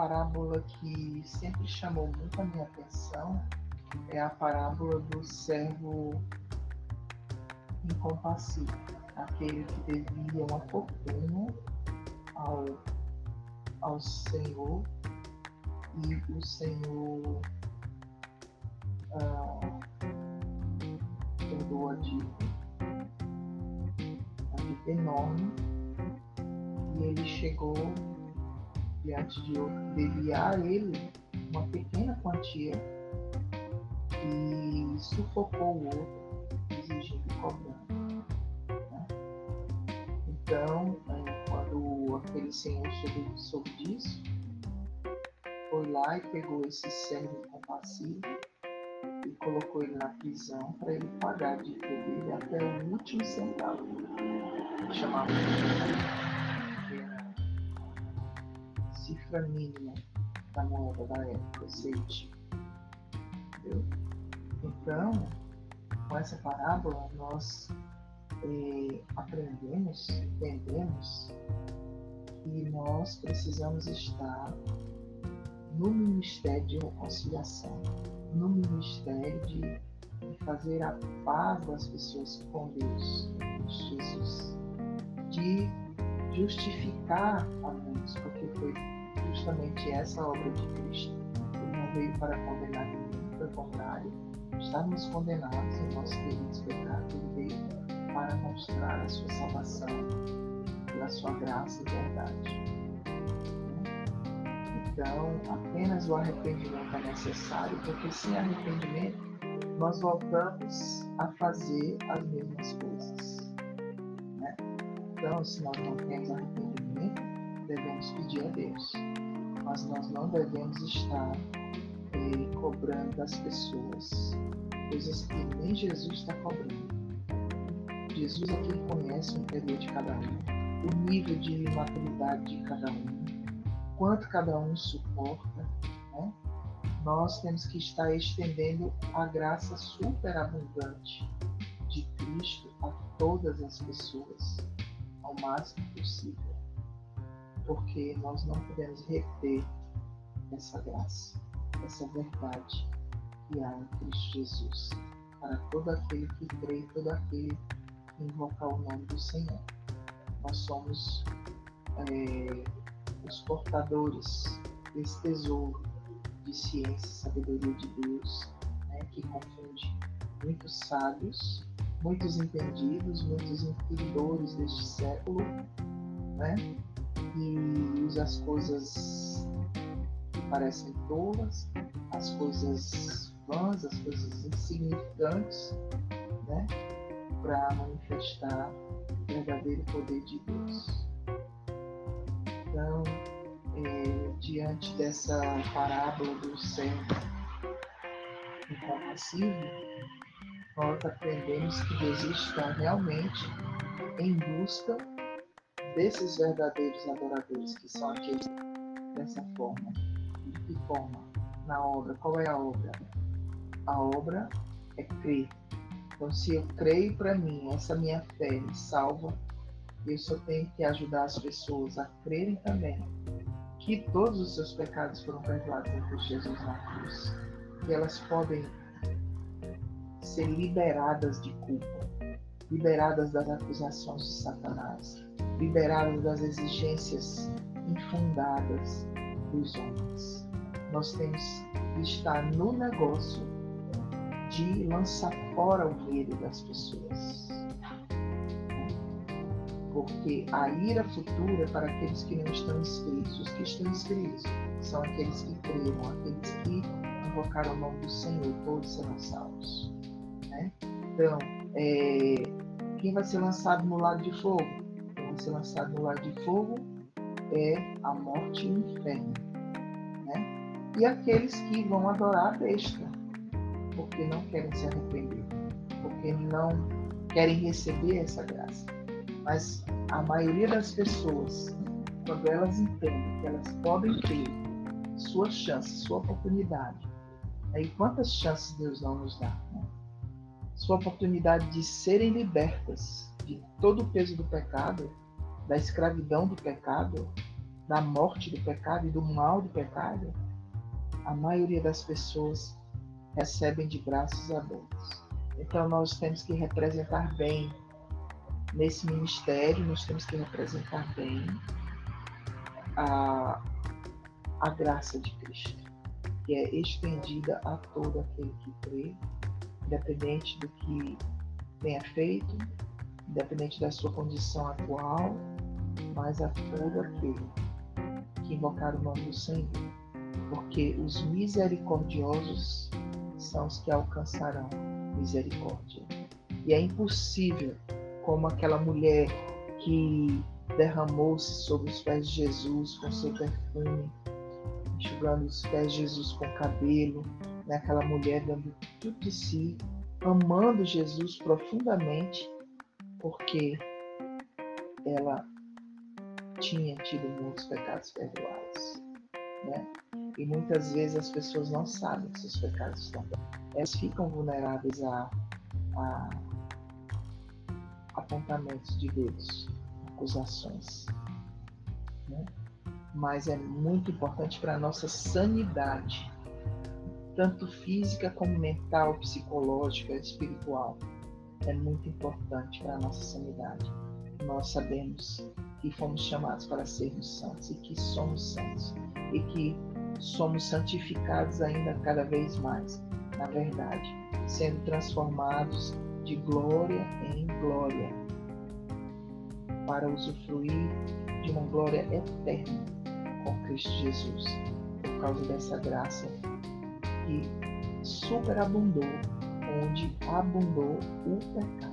parábola que sempre chamou muito a minha atenção é a parábola do servo incompassivo, aquele que devia uma fortuna ao, ao Senhor e o Senhor ah, perdoa a dívida, a dívida enorme, e ele chegou diante de outro que devia a ele uma pequena quantia e sufocou o outro, exigindo e cobrando. Né? Então, quando aquele senhor soube, soube disso, foi lá e pegou esse servo compassivo e colocou ele na prisão para ele pagar a dívida dele até o último centavo. Chamava mínima da moeda da época, seis. Entendeu? Então, com essa parábola, nós eh, aprendemos, entendemos que nós precisamos estar no ministério de reconciliação, no ministério de, fazer a paz das pessoas com Deus, Jesus, de justificar a muitos, porque foi justamente essa obra de Cristo. Ele não veio para condenar ninguém, pelo contrário, estávamos condenados em nossos queridos pecados, ele veio para mostrar a sua salvação pela sua graça e verdade. Então, apenas o arrependimento é necessário, porque sem arrependimento nós voltamos a fazer as mesmas coisas. Né? Então, se nós não temos arrependimento, devemos pedir a Deus. Mas nós não devemos estar eh, cobrando das pessoas coisas que nem Jesus está cobrando. Jesus é quem conhece o interior de cada um, o nível de maturidade de cada um, quanto cada um suporta. Né? Nós temos que estar estendendo a graça superabundante de Cristo a todas as pessoas, ao máximo possível, porque nós não podemos reter essa graça, essa verdade que há em Cristo Jesus, para todo aquele que crê, todo aquele que invocar o nome do Senhor. Nós somos é, os portadores desse tesouro de ciência e sabedoria de Deus, né, que confunde muitos sábios, muitos entendidos, muitos entendedores deste século, né, e usa as coisas que parecem tolas, as coisas vãs, as coisas insignificantes, né? Para manifestar o verdadeiro poder de Deus. Então, é, diante dessa parábola do servo incompassível, nós aprendemos que Deus está realmente em busca desses verdadeiros adoradores, que são aqueles dessa forma. De que forma? Na obra. Qual é a obra? a obra é crer. Então, se eu creio para mim, essa minha fé me salva, eu só tenho que ajudar as pessoas a crerem também que todos os seus pecados foram perdoados por Jesus na cruz. Que elas podem ser liberadas de culpa, liberadas das acusações de Satanás, liberadas das exigências infundadas dos homens. Nós temos que estar no negócio de lançar fora o medo das pessoas. Porque a ira futura para aqueles que não estão inscritos. Os que estão inscritos são aqueles que creram, aqueles que invocaram o nome do Senhor, todos serão salvos. Né? Então, é, quem vai ser lançado no lado de fogo? Vai ser lançado no lado de fogo é a morte e o inferno. Né? E aqueles que vão adorar a besta porque não querem se arrepender, porque não querem receber essa graça. Mas a maioria das pessoas, quando elas entendem que elas podem ter sua chance, sua oportunidade, aí quantas chances Deus não nos dá? Né? Sua oportunidade de serem libertas de todo o peso do pecado, da escravidão do pecado, da morte do pecado e do mal do pecado, a maioria das pessoas recebem de braços abertos. Então nós temos que representar bem nesse ministério, nós temos que representar bem a, a graça de Cristo, que é estendida a todo aquele que crê, independente do que tenha feito, independente da sua condição atual, mas a todo aquele que invocar o nome do Senhor, porque os misericordiosos são os que alcançarão misericórdia. E é impossível, como aquela mulher que derramou-se sobre os pés de Jesus com seu perfume, enxugando os pés de Jesus com cabelo, né? aquela mulher dando tudo de si, amando Jesus profundamente, porque ela tinha tido muitos pecados perdoados. Né? E muitas vezes as pessoas não sabem que seus pecados estão Elas ficam vulneráveis a, a apontamentos de Deus, acusações. Né? Mas é muito importante para a nossa sanidade, tanto física como mental, psicológica, espiritual. É muito importante para a nossa sanidade. Nós sabemos que fomos chamados para sermos santos e que somos santos e que somos santificados ainda cada vez mais, na verdade, sendo transformados de glória em glória para usufruir de uma glória eterna com Cristo Jesus, por causa dessa graça que superabundou onde abundou o pecado.